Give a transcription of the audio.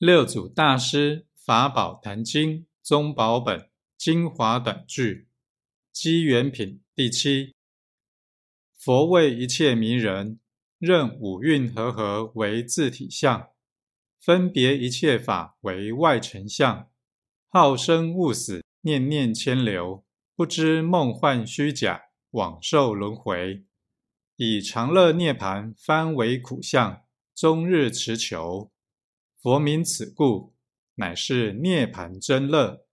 六祖大师法宝坛经宗宝本精华短句机缘品第七。佛为一切迷人，任五蕴和合为自体相，分别一切法为外成相，好生恶死，念念牵流，不知梦幻虚假，往受轮回，以长乐涅盘翻为苦相，终日持求。佛名此故，乃是涅盘真乐。